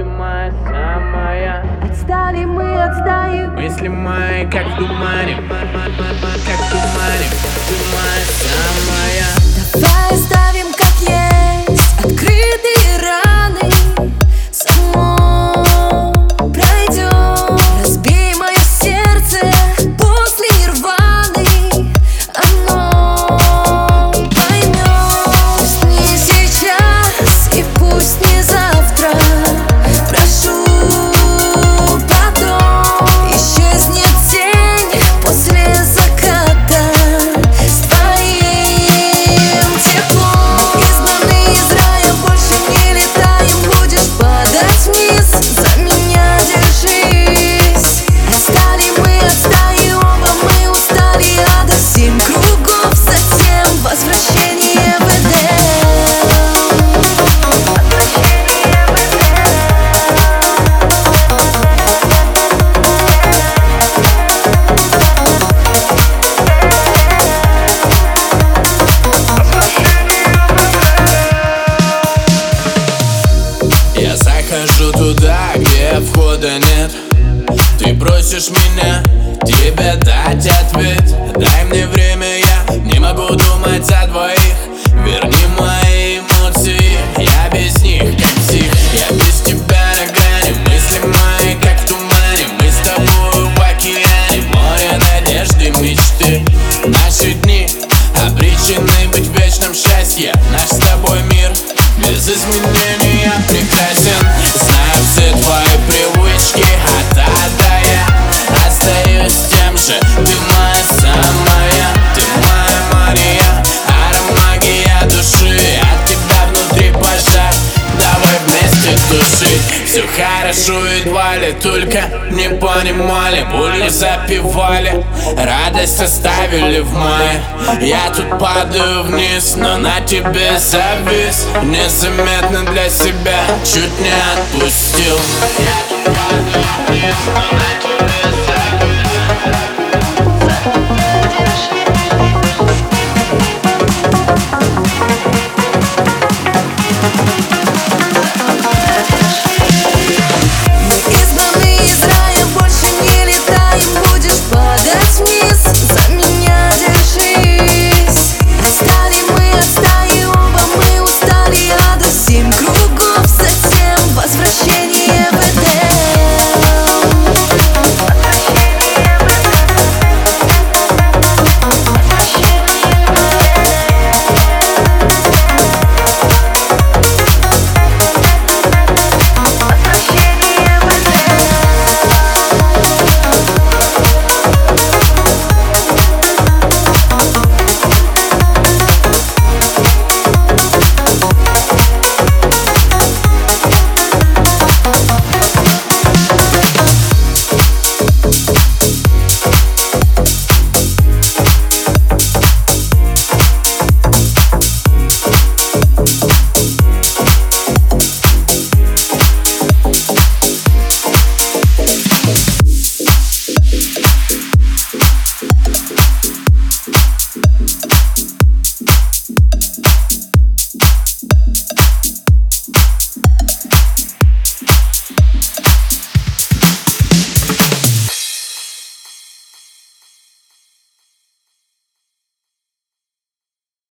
ты моя самая. Отстали мы от Мысли мои, как в тумане. входа нет. Ты просишь меня тебе дать ответ. Дай мне время, я не могу думать за двоих. жить Все хорошо едва ли, только не понимали. Пули запивали, радость оставили в мае. Я тут падаю вниз, но на тебе завис. Незаметно для себя, чуть не отпустил. Я тут падаю вниз, но на тебе завис.